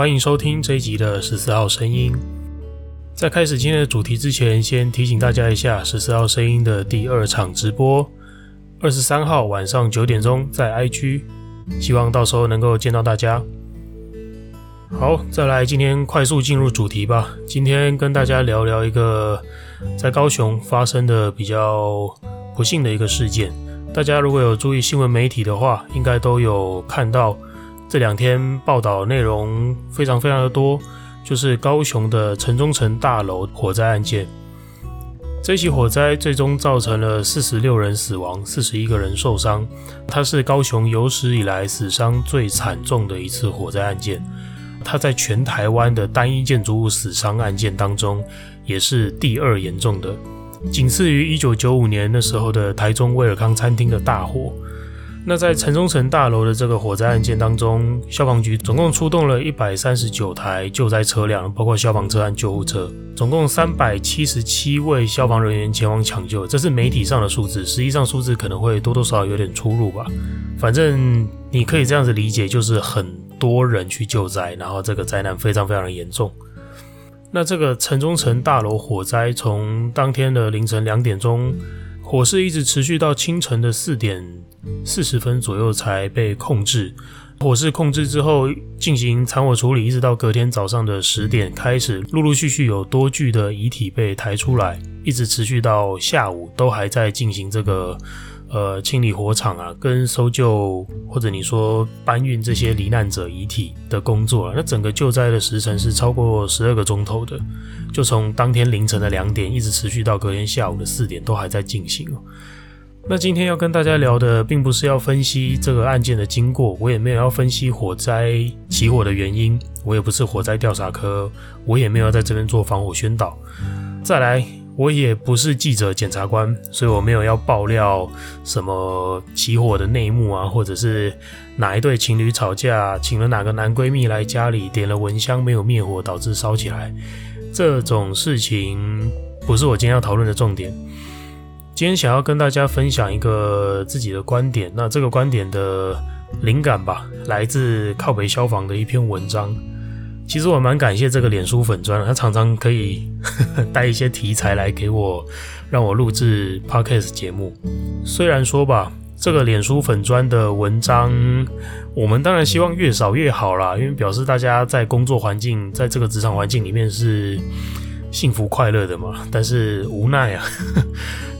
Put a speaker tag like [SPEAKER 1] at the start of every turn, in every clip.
[SPEAKER 1] 欢迎收听这一集的十四号声音。在开始今天的主题之前，先提醒大家一下，十四号声音的第二场直播，二十三号晚上九点钟在 IG，希望到时候能够见到大家。好，再来，今天快速进入主题吧。今天跟大家聊聊一个在高雄发生的比较不幸的一个事件。大家如果有注意新闻媒体的话，应该都有看到。这两天报道内容非常非常的多，就是高雄的城中城大楼火灾案件。这起火灾最终造成了四十六人死亡，四十一个人受伤。它是高雄有史以来死伤最惨重的一次火灾案件。它在全台湾的单一建筑物死伤案件当中，也是第二严重的，仅次于一九九五年那时候的台中威尔康餐厅的大火。那在城中城大楼的这个火灾案件当中，消防局总共出动了一百三十九台救灾车辆，包括消防车和救护车，总共三百七十七位消防人员前往抢救。这是媒体上的数字，实际上数字可能会多多少少有点出入吧。反正你可以这样子理解，就是很多人去救灾，然后这个灾难非常非常的严重。那这个城中城大楼火灾从当天的凌晨两点钟，火势一直持续到清晨的四点。四十分左右才被控制。火势控制之后，进行残火处理，一直到隔天早上的十点开始，陆陆续续有多具的遗体被抬出来，一直持续到下午，都还在进行这个呃清理火场啊，跟搜救或者你说搬运这些罹难者遗体的工作啊。那整个救灾的时程是超过十二个钟头的，就从当天凌晨的两点一直持续到隔天下午的四点，都还在进行。那今天要跟大家聊的，并不是要分析这个案件的经过，我也没有要分析火灾起火的原因，我也不是火灾调查科，我也没有在这边做防火宣导。再来，我也不是记者、检察官，所以我没有要爆料什么起火的内幕啊，或者是哪一对情侣吵架，请了哪个男闺蜜来家里点了蚊香没有灭火，导致烧起来，这种事情不是我今天要讨论的重点。今天想要跟大家分享一个自己的观点，那这个观点的灵感吧，来自靠北消防的一篇文章。其实我蛮感谢这个脸书粉砖，他常常可以 带一些题材来给我，让我录制 podcast 节目。虽然说吧，这个脸书粉砖的文章，我们当然希望越少越好啦，因为表示大家在工作环境，在这个职场环境里面是幸福快乐的嘛。但是无奈啊。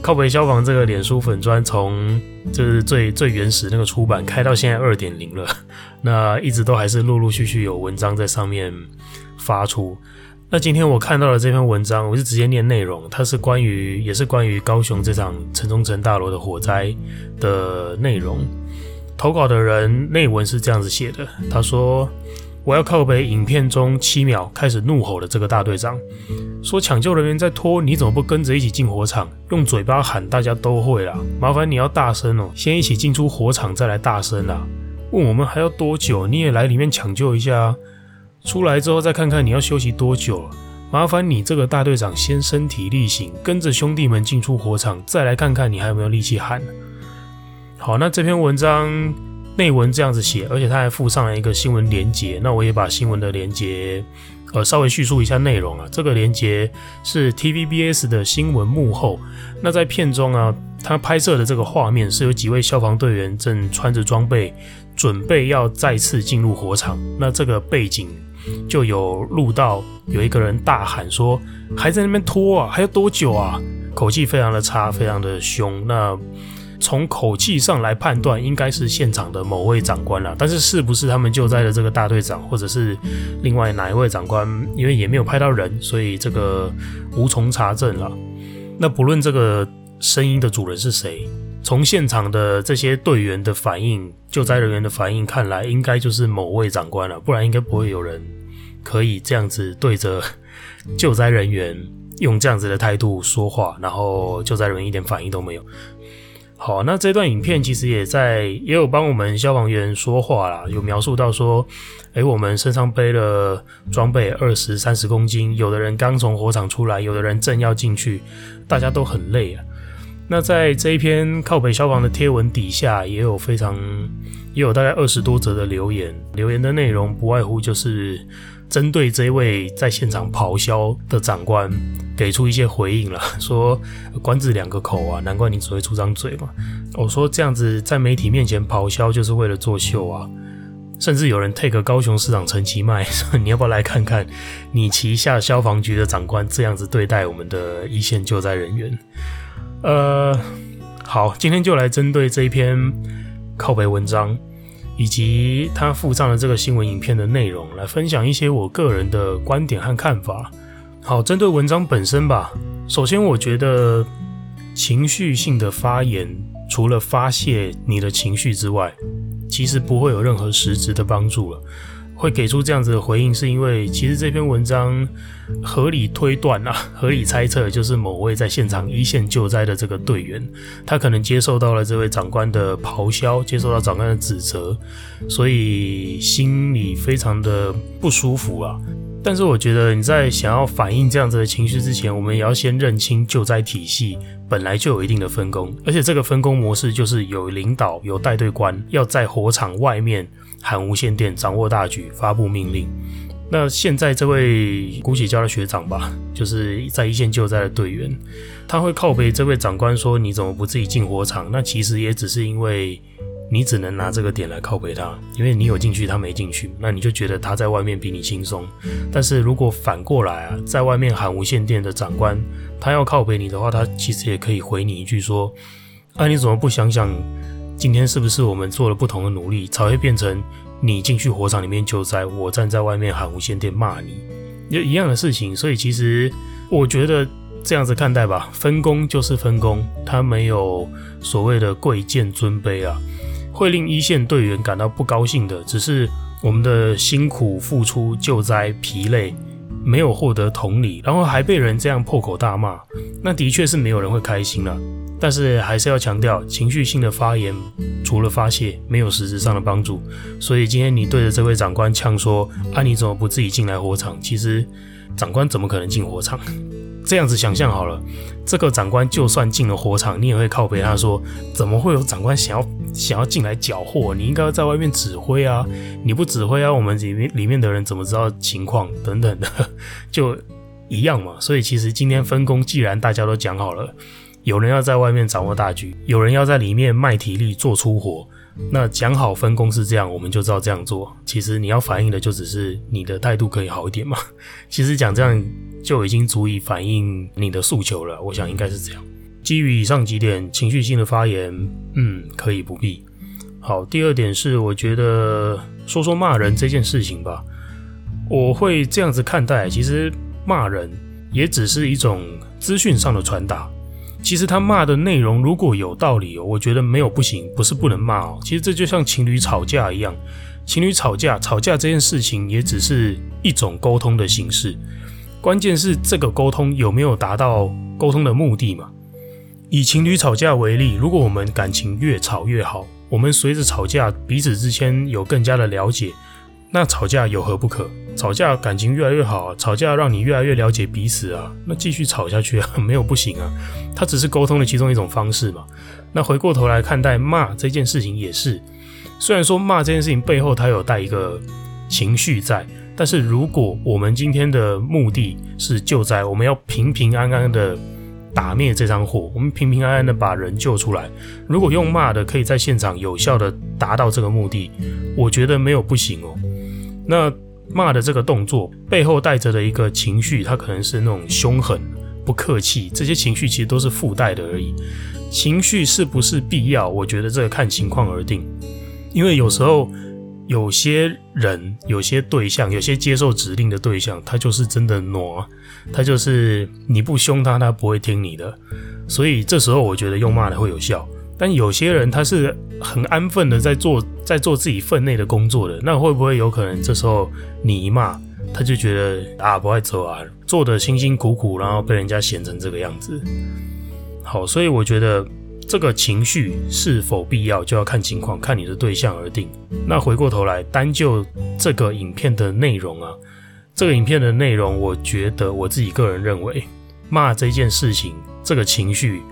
[SPEAKER 1] 靠北消防这个脸书粉砖从就是最最原始那个出版开到现在二点零了，那一直都还是陆陆续续有文章在上面发出。那今天我看到了这篇文章，我就直接念内容，它是关于也是关于高雄这场城中城大楼的火灾的内容。投稿的人内文是这样子写的，他说。我要靠北影片中七秒开始怒吼的这个大队长，说抢救人员在拖，你怎么不跟着一起进火场？用嘴巴喊大家都会啦，麻烦你要大声哦，先一起进出火场再来大声啦。问我们还要多久？你也来里面抢救一下啊。出来之后再看看你要休息多久。麻烦你这个大队长先身体力行，跟着兄弟们进出火场，再来看看你还有没有力气喊。好，那这篇文章。内文这样子写，而且他还附上了一个新闻连接。那我也把新闻的连接，呃，稍微叙述一下内容啊。这个连接是 TVBS 的新闻幕后。那在片中啊，他拍摄的这个画面是有几位消防队员正穿着装备，准备要再次进入火场。那这个背景就有录到有一个人大喊说：“还在那边拖啊，还要多久啊？”口气非常的差，非常的凶。那从口气上来判断，应该是现场的某位长官了。但是是不是他们救灾的这个大队长，或者是另外哪一位长官？因为也没有拍到人，所以这个无从查证了。那不论这个声音的主人是谁，从现场的这些队员的反应、救灾人员的反应看来，应该就是某位长官了，不然应该不会有人可以这样子对着救灾人员用这样子的态度说话，然后救灾人员一点反应都没有。好，那这段影片其实也在也有帮我们消防员说话啦，有描述到说，诶，我们身上背了装备二十三十公斤，有的人刚从火场出来，有的人正要进去，大家都很累啊。那在这一篇靠北消防的贴文底下，也有非常也有大概二十多则的留言，留言的内容不外乎就是针对这位在现场咆哮的长官给出一些回应了，说官字两个口啊，难怪你只会出张嘴嘛。我说这样子在媒体面前咆哮就是为了作秀啊，甚至有人 take 高雄市长陈其迈 说，你要不要来看看你旗下消防局的长官这样子对待我们的一线救灾人员？呃，好，今天就来针对这一篇靠北文章，以及他附上的这个新闻影片的内容，来分享一些我个人的观点和看法。好，针对文章本身吧，首先我觉得情绪性的发言，除了发泄你的情绪之外，其实不会有任何实质的帮助了。会给出这样子的回应，是因为其实这篇文章合理推断啊，合理猜测，就是某位在现场一线救灾的这个队员，他可能接受到了这位长官的咆哮，接受到长官的指责，所以心里非常的不舒服啊。但是我觉得你在想要反映这样子的情绪之前，我们也要先认清救灾体系本来就有一定的分工，而且这个分工模式就是有领导、有带队官要在火场外面。喊无线电，掌握大局，发布命令。那现在这位姑且叫他学长吧，就是在一线救灾的队员，他会靠北这位长官说：“你怎么不自己进火场？”那其实也只是因为你只能拿这个点来靠北他，因为你有进去，他没进去，那你就觉得他在外面比你轻松。但是如果反过来啊，在外面喊无线电的长官，他要靠北你的话，他其实也可以回你一句说：“啊，你怎么不想想？”今天是不是我们做了不同的努力，才会变成你进去火场里面救灾，我站在外面喊无线电骂你，就一样的事情。所以其实我觉得这样子看待吧，分工就是分工，它没有所谓的贵贱尊卑啊。会令一线队员感到不高兴的，只是我们的辛苦付出、救灾疲累没有获得同理，然后还被人这样破口大骂，那的确是没有人会开心了。但是还是要强调，情绪性的发言除了发泄，没有实质上的帮助。所以今天你对着这位长官呛说：“啊，你怎么不自己进来火场？”其实长官怎么可能进火场？这样子想象好了，这个长官就算进了火场，你也会靠北他说：“怎么会有长官想要想要进来缴获？你应该要在外面指挥啊！你不指挥啊，我们里面里面的人怎么知道情况？等等的，就一样嘛。所以其实今天分工，既然大家都讲好了。有人要在外面掌握大局，有人要在里面卖体力做出活。那讲好分工是这样，我们就知道这样做。其实你要反映的就只是你的态度可以好一点嘛。其实讲这样就已经足以反映你的诉求了。我想应该是这样。基于以上几点，情绪性的发言，嗯，可以不必。好，第二点是，我觉得说说骂人这件事情吧，我会这样子看待。其实骂人也只是一种资讯上的传达。其实他骂的内容如果有道理，我觉得没有不行，不是不能骂哦。其实这就像情侣吵架一样，情侣吵架，吵架这件事情也只是一种沟通的形式，关键是这个沟通有没有达到沟通的目的嘛？以情侣吵架为例，如果我们感情越吵越好，我们随着吵架彼此之间有更加的了解，那吵架有何不可？吵架感情越来越好，吵架让你越来越了解彼此啊，那继续吵下去啊，没有不行啊，它只是沟通的其中一种方式嘛。那回过头来看待骂这件事情也是，虽然说骂这件事情背后它有带一个情绪在，但是如果我们今天的目的是救灾，我们要平平安安的打灭这场火，我们平平安安的把人救出来，如果用骂的可以在现场有效的达到这个目的，我觉得没有不行哦。那骂的这个动作背后带着的一个情绪，它可能是那种凶狠、不客气，这些情绪其实都是附带的而已。情绪是不是必要？我觉得这个看情况而定。因为有时候有些人、有些对象、有些接受指令的对象，他就是真的挪，他就是你不凶他，他不会听你的。所以这时候我觉得用骂的会有效。但有些人他是很安分的在做在做自己分内的工作的，那会不会有可能这时候你一骂，他就觉得啊不爱走啊，做的辛辛苦苦，然后被人家嫌成这个样子。好，所以我觉得这个情绪是否必要，就要看情况，看你的对象而定。那回过头来，单就这个影片的内容啊，这个影片的内容，我觉得我自己个人认为，骂这件事情，这个情绪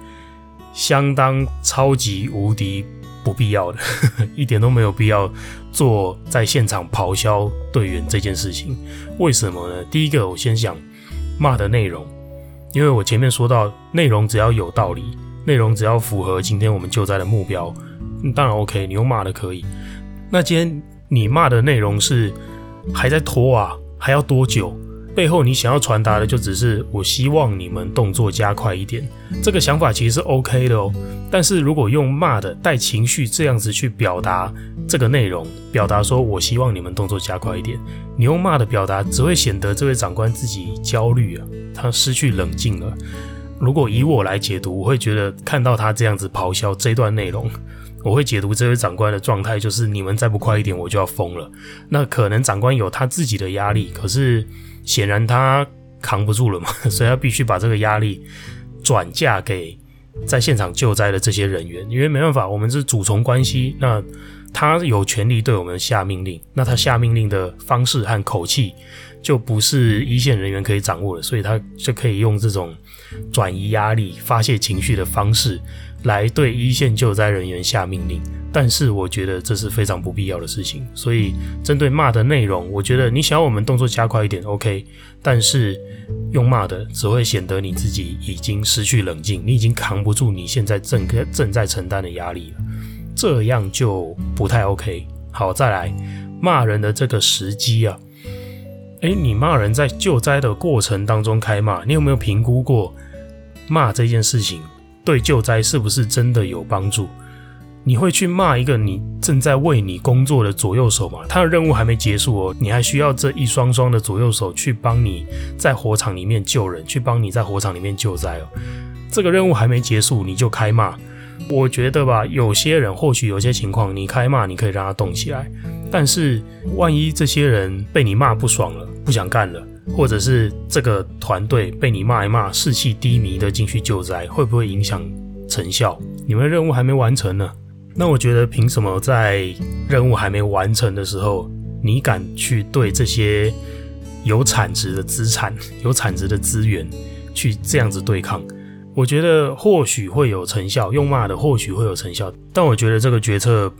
[SPEAKER 1] 相当超级无敌不必要的，一点都没有必要做在现场咆哮队员这件事情。为什么呢？第一个，我先讲骂的内容。因为我前面说到，内容只要有道理，内容只要符合今天我们救灾的目标，当然 OK，你用骂的可以。那今天你骂的内容是还在拖啊，还要多久？背后你想要传达的就只是我希望你们动作加快一点，这个想法其实是 OK 的哦。但是如果用骂的带情绪这样子去表达这个内容，表达说我希望你们动作加快一点，你用骂的表达只会显得这位长官自己焦虑啊，他失去冷静了。如果以我来解读，我会觉得看到他这样子咆哮这段内容，我会解读这位长官的状态就是你们再不快一点我就要疯了。那可能长官有他自己的压力，可是。显然他扛不住了嘛，所以他必须把这个压力转嫁给在现场救灾的这些人员，因为没办法，我们是主从关系，那他有权利对我们下命令，那他下命令的方式和口气就不是一线人员可以掌握的，所以他就可以用这种转移压力、发泄情绪的方式来对一线救灾人员下命令。但是我觉得这是非常不必要的事情，所以针对骂的内容，我觉得你想要我们动作加快一点，OK，但是用骂的只会显得你自己已经失去冷静，你已经扛不住你现在正正在承担的压力了，这样就不太 OK。好，再来骂人的这个时机啊，诶，你骂人在救灾的过程当中开骂，你有没有评估过骂这件事情对救灾是不是真的有帮助？你会去骂一个你正在为你工作的左右手吗？他的任务还没结束哦，你还需要这一双双的左右手去帮你在火场里面救人，去帮你在火场里面救灾哦。这个任务还没结束，你就开骂，我觉得吧，有些人或许有些情况，你开骂你可以让他动起来，但是万一这些人被你骂不爽了，不想干了，或者是这个团队被你骂一骂，士气低迷的进去救灾，会不会影响成效？你们任务还没完成呢。那我觉得，凭什么在任务还没完成的时候，你敢去对这些有产值的资产、有产值的资源去这样子对抗？我觉得或许会有成效，用骂的或许会有成效，但我觉得这个决策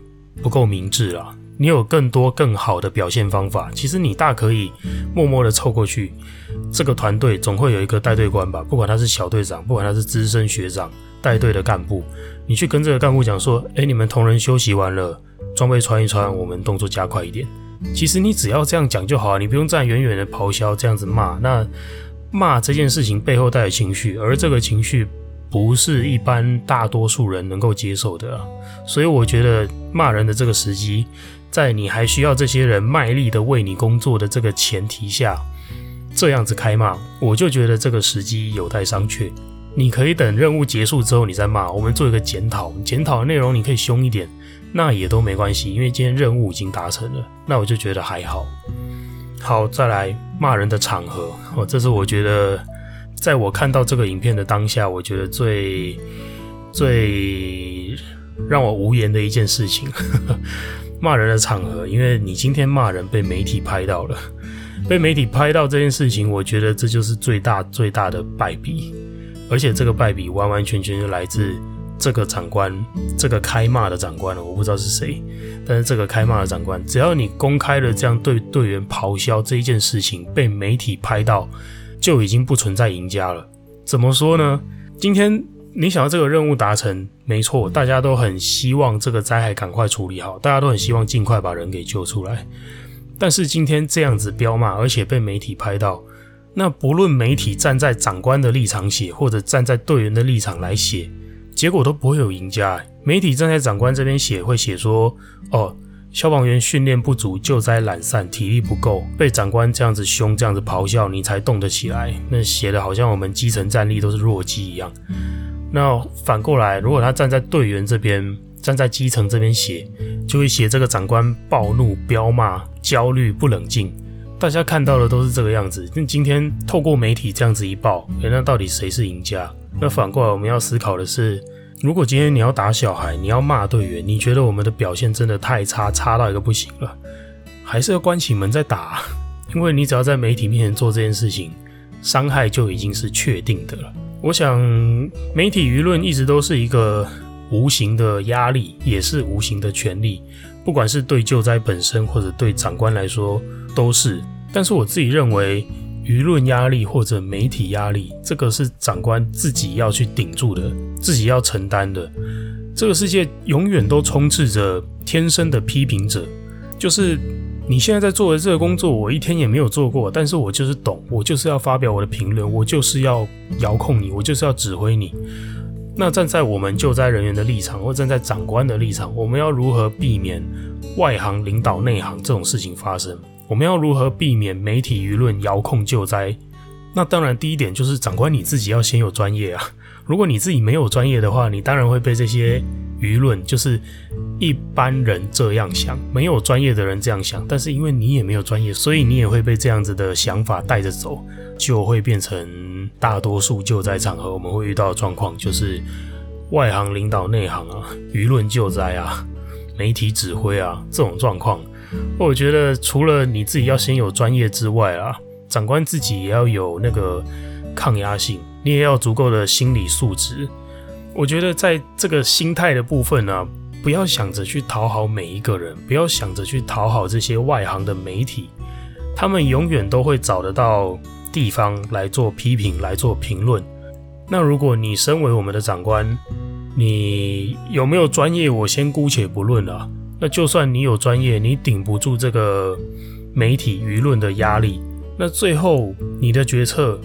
[SPEAKER 1] 不够明智啦。你有更多更好的表现方法，其实你大可以默默的凑过去。这个团队总会有一个带队官吧，不管他是小队长，不管他是资深学长。带队的干部，你去跟这个干部讲说：“诶，你们同仁休息完了，装备穿一穿，我们动作加快一点。”其实你只要这样讲就好，你不用站远远的咆哮，这样子骂。那骂这件事情背后带有情绪，而这个情绪不是一般大多数人能够接受的啊。所以我觉得骂人的这个时机，在你还需要这些人卖力的为你工作的这个前提下，这样子开骂，我就觉得这个时机有待商榷。你可以等任务结束之后，你再骂。我们做一个检讨，检讨的内容你可以凶一点，那也都没关系，因为今天任务已经达成了。那我就觉得还好。好，再来骂人的场合，哦，这是我觉得在我看到这个影片的当下，我觉得最最让我无言的一件事情。骂人的场合，因为你今天骂人被媒体拍到了，被媒体拍到这件事情，我觉得这就是最大最大的败笔。而且这个败笔完完全全就来自这个长官，这个开骂的长官了，我不知道是谁，但是这个开骂的长官，只要你公开了这样对队员咆哮这一件事情被媒体拍到，就已经不存在赢家了。怎么说呢？今天你想要这个任务达成，没错，大家都很希望这个灾害赶快处理好，大家都很希望尽快把人给救出来。但是今天这样子彪骂，而且被媒体拍到。那不论媒体站在长官的立场写，或者站在队员的立场来写，结果都不会有赢家。媒体站在长官这边写，会写说：“哦，消防员训练不足，救灾懒散，体力不够，被长官这样子凶，这样子咆哮，你才动得起来。”那写的好像我们基层战力都是弱鸡一样。那反过来，如果他站在队员这边，站在基层这边写，就会写这个长官暴怒、彪骂、焦虑、不冷静。大家看到的都是这个样子。那今天透过媒体这样子一报，那到底谁是赢家？那反过来我们要思考的是，如果今天你要打小孩，你要骂队员，你觉得我们的表现真的太差，差到一个不行了，还是要关起门再打？因为你只要在媒体面前做这件事情，伤害就已经是确定的了。我想，媒体舆论一直都是一个无形的压力，也是无形的权利，不管是对救灾本身，或者对长官来说，都是。但是我自己认为，舆论压力或者媒体压力，这个是长官自己要去顶住的，自己要承担的。这个世界永远都充斥着天生的批评者，就是。你现在在做的这个工作，我一天也没有做过，但是我就是懂，我就是要发表我的评论，我就是要遥控你，我就是要指挥你。那站在我们救灾人员的立场，或站在长官的立场，我们要如何避免外行领导内行这种事情发生？我们要如何避免媒体舆论遥控救灾？那当然，第一点就是长官你自己要先有专业啊。如果你自己没有专业的话，你当然会被这些。舆论就是一般人这样想，没有专业的人这样想，但是因为你也没有专业，所以你也会被这样子的想法带着走，就会变成大多数救灾场合我们会遇到的状况，就是外行领导内行啊，舆论救灾啊，媒体指挥啊这种状况。我觉得除了你自己要先有专业之外啊，长官自己也要有那个抗压性，你也要足够的心理素质。我觉得在这个心态的部分呢、不要想着去讨好每一个人，不要想着去讨好这些外行的媒体，他们永远都会找得到地方来做批评、来做评论。那如果你身为我们的长官，你有没有专业，我先姑且不论了、那就算你有专业，你顶不住这个媒体舆论的压力，那最后你的决策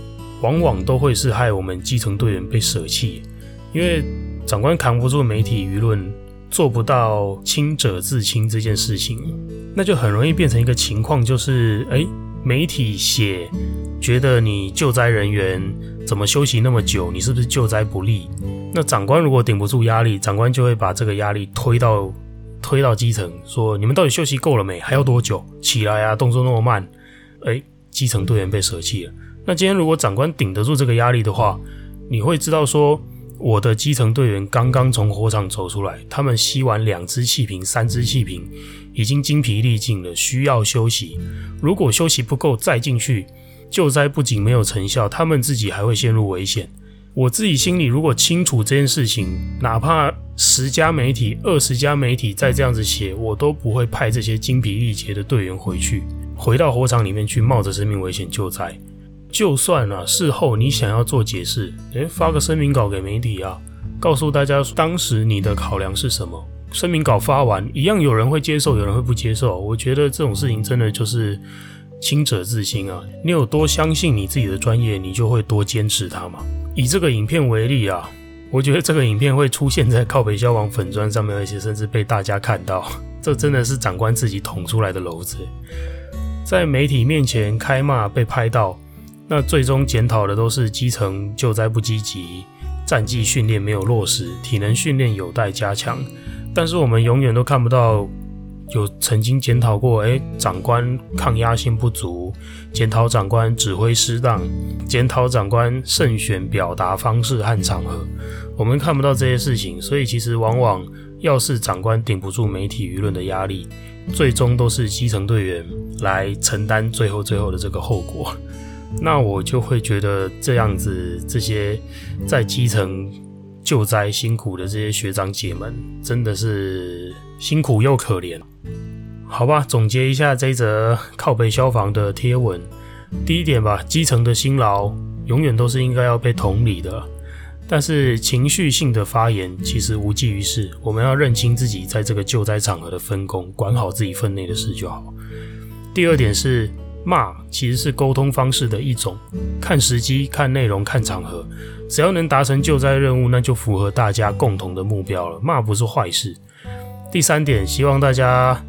[SPEAKER 1] 往往都会是害我们基层队员被舍弃。因为长官扛不住媒体舆论，做不到清者自清这件事情，那就很容易变成一个情况，就是哎，媒体写觉得你救灾人员怎么休息那么久，你是不是救灾不力？那长官如果顶不住压力，长官就会把这个压力推到推到基层，说你们到底休息够了没？还要多久？起来啊，动作那么慢，哎，基层队员被舍弃了。那今天如果长官顶得住这个压力的话，你会知道说。我的基层队员刚刚从火场走出来，他们吸完两支气瓶、三支气瓶，已经精疲力尽了，需要休息。如果休息不够再进去，救灾不仅没有成效，他们自己还会陷入危险。我自己心里如果清楚这件事情，哪怕十家媒体、二十家媒体再这样子写，我都不会派这些精疲力竭的队员回去，回到火场里面去，冒着生命危险救灾。就算啊，事后你想要做解释，诶，发个声明稿给媒体啊，告诉大家当时你的考量是什么。声明稿发完，一样有人会接受，有人会不接受。我觉得这种事情真的就是清者自清啊，你有多相信你自己的专业，你就会多坚持它嘛。以这个影片为例啊，我觉得这个影片会出现在靠北消防粉砖上面，而且甚至被大家看到，这真的是长官自己捅出来的篓子，在媒体面前开骂被拍到。那最终检讨的都是基层救灾不积极，战技训练没有落实，体能训练有待加强。但是我们永远都看不到有曾经检讨过，诶，长官抗压性不足，检讨长官指挥失当，检讨长官慎选表达方式和场合。我们看不到这些事情，所以其实往往要是长官顶不住媒体舆论的压力，最终都是基层队员来承担最后最后的这个后果。那我就会觉得这样子，这些在基层救灾辛苦的这些学长姐们，真的是辛苦又可怜。好吧，总结一下这则靠北消防的贴文。第一点吧，基层的辛劳永远都是应该要被同理的，但是情绪性的发言其实无济于事。我们要认清自己在这个救灾场合的分工，管好自己分内的事就好。第二点是。骂其实是沟通方式的一种，看时机、看内容、看场合，只要能达成救灾任务，那就符合大家共同的目标了。骂不是坏事。第三点，希望大家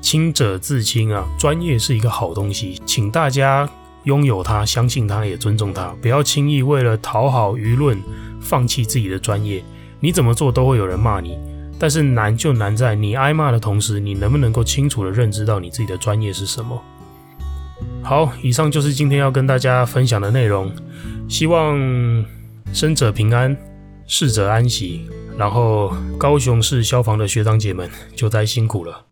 [SPEAKER 1] 清者自清啊，专业是一个好东西，请大家拥有它，相信它，也尊重它，不要轻易为了讨好舆论放弃自己的专业。你怎么做都会有人骂你，但是难就难在你挨骂的同时，你能不能够清楚地认知到你自己的专业是什么。好，以上就是今天要跟大家分享的内容。希望生者平安，逝者安息。然后，高雄市消防的学长姐们就该辛苦了。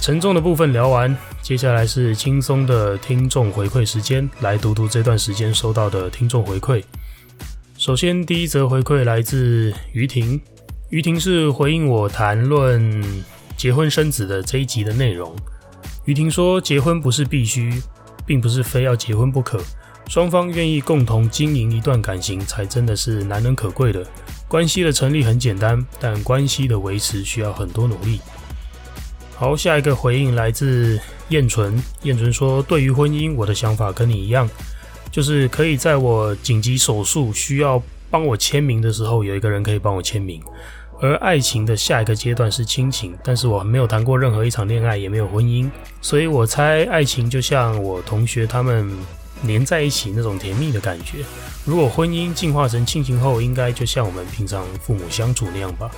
[SPEAKER 1] 沉重的部分聊完，接下来是轻松的听众回馈时间，来读读这段时间收到的听众回馈。首先，第一则回馈来自于婷，于婷是回应我谈论结婚生子的这一集的内容。于婷说，结婚不是必须，并不是非要结婚不可，双方愿意共同经营一段感情，才真的是难能可贵的。关系的成立很简单，但关系的维持需要很多努力。好，下一个回应来自燕纯。燕纯说：“对于婚姻，我的想法跟你一样，就是可以在我紧急手术需要帮我签名的时候，有一个人可以帮我签名。而爱情的下一个阶段是亲情，但是我没有谈过任何一场恋爱，也没有婚姻，所以我猜爱情就像我同学他们黏在一起那种甜蜜的感觉。如果婚姻进化成亲情后，应该就像我们平常父母相处那样吧。”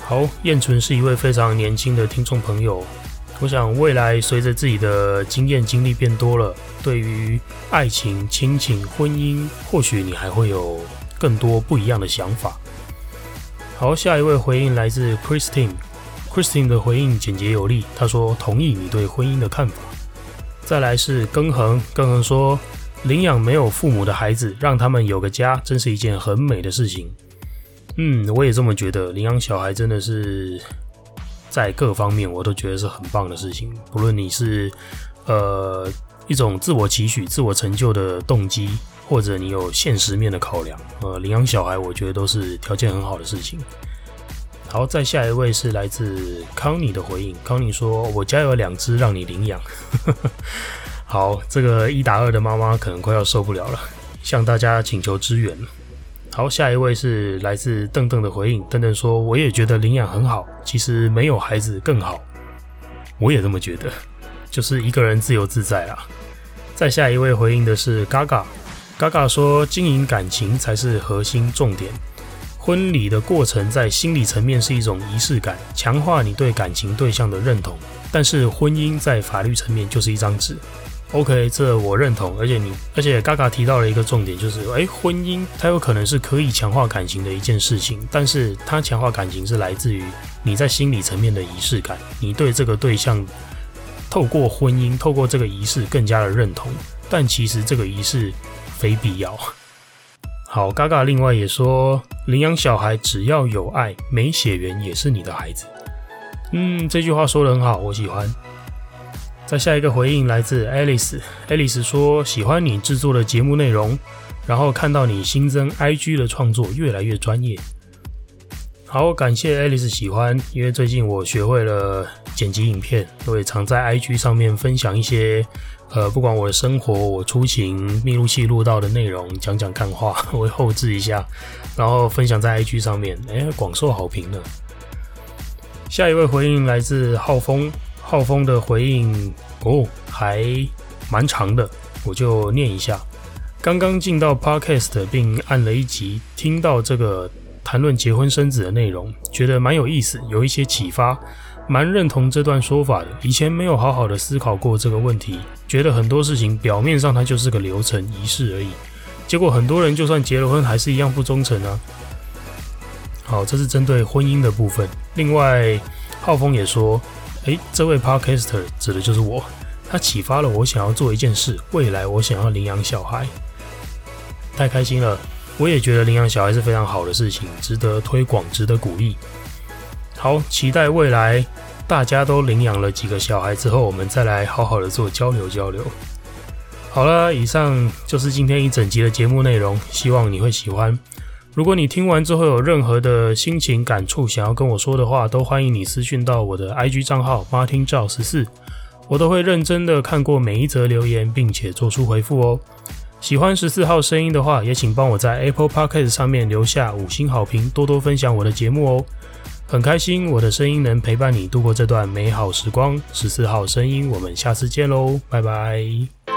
[SPEAKER 1] 好，燕纯是一位非常年轻的听众朋友。我想未来随着自己的经验经历变多了，对于爱情、亲情、婚姻，或许你还会有更多不一样的想法。好，下一位回应来自 Christine。Christine 的回应简洁有力，他说同意你对婚姻的看法。再来是庚恒，庚恒说领养没有父母的孩子，让他们有个家，真是一件很美的事情。嗯，我也这么觉得。领养小孩真的是在各方面我都觉得是很棒的事情。不论你是呃一种自我期许、自我成就的动机，或者你有现实面的考量，呃，领养小孩我觉得都是条件很好的事情。好，再下一位是来自康妮的回应。康妮说：“我家有两只，让你领养。”好，这个一打二的妈妈可能快要受不了了，向大家请求支援。好，下一位是来自邓邓的回应。邓邓说：“我也觉得领养很好，其实没有孩子更好。”我也这么觉得，就是一个人自由自在啊。再下一位回应的是嘎嘎，嘎嘎说：“经营感情才是核心重点，婚礼的过程在心理层面是一种仪式感，强化你对感情对象的认同。但是婚姻在法律层面就是一张纸。” OK，这我认同，而且你，而且嘎嘎提到了一个重点，就是，诶，婚姻它有可能是可以强化感情的一件事情，但是它强化感情是来自于你在心理层面的仪式感，你对这个对象透过婚姻，透过这个仪式更加的认同，但其实这个仪式非必要。好，嘎嘎另外也说，领养小孩只要有爱，没血缘也是你的孩子。嗯，这句话说的很好，我喜欢。再下一个回应来自 Alice，Alice 说喜欢你制作的节目内容，然后看到你新增 IG 的创作越来越专业。好，感谢 Alice 喜欢，因为最近我学会了剪辑影片，我也常在 IG 上面分享一些，呃，不管我的生活、我出勤、密录器录到的内容，讲讲看话，我会后置一下，然后分享在 IG 上面，哎，广受好评呢。下一位回应来自浩峰。浩峰的回应哦，还蛮长的，我就念一下。刚刚进到 Podcast 并按了一集，听到这个谈论结婚生子的内容，觉得蛮有意思，有一些启发，蛮认同这段说法的。以前没有好好的思考过这个问题，觉得很多事情表面上它就是个流程仪式而已，结果很多人就算结了婚，还是一样不忠诚啊。好，这是针对婚姻的部分。另外，浩峰也说。诶，这位 Podcaster 指的就是我，他启发了我想要做一件事，未来我想要领养小孩，太开心了！我也觉得领养小孩是非常好的事情，值得推广，值得鼓励。好，期待未来大家都领养了几个小孩之后，我们再来好好的做交流交流。好了，以上就是今天一整集的节目内容，希望你会喜欢。如果你听完之后有任何的心情感触想要跟我说的话，都欢迎你私讯到我的 IG 账号 Martin 赵十四，我都会认真的看过每一则留言，并且做出回复哦。喜欢十四号声音的话，也请帮我在 Apple Podcast 上面留下五星好评，多多分享我的节目哦。很开心我的声音能陪伴你度过这段美好时光。十四号声音，我们下次见喽，拜拜。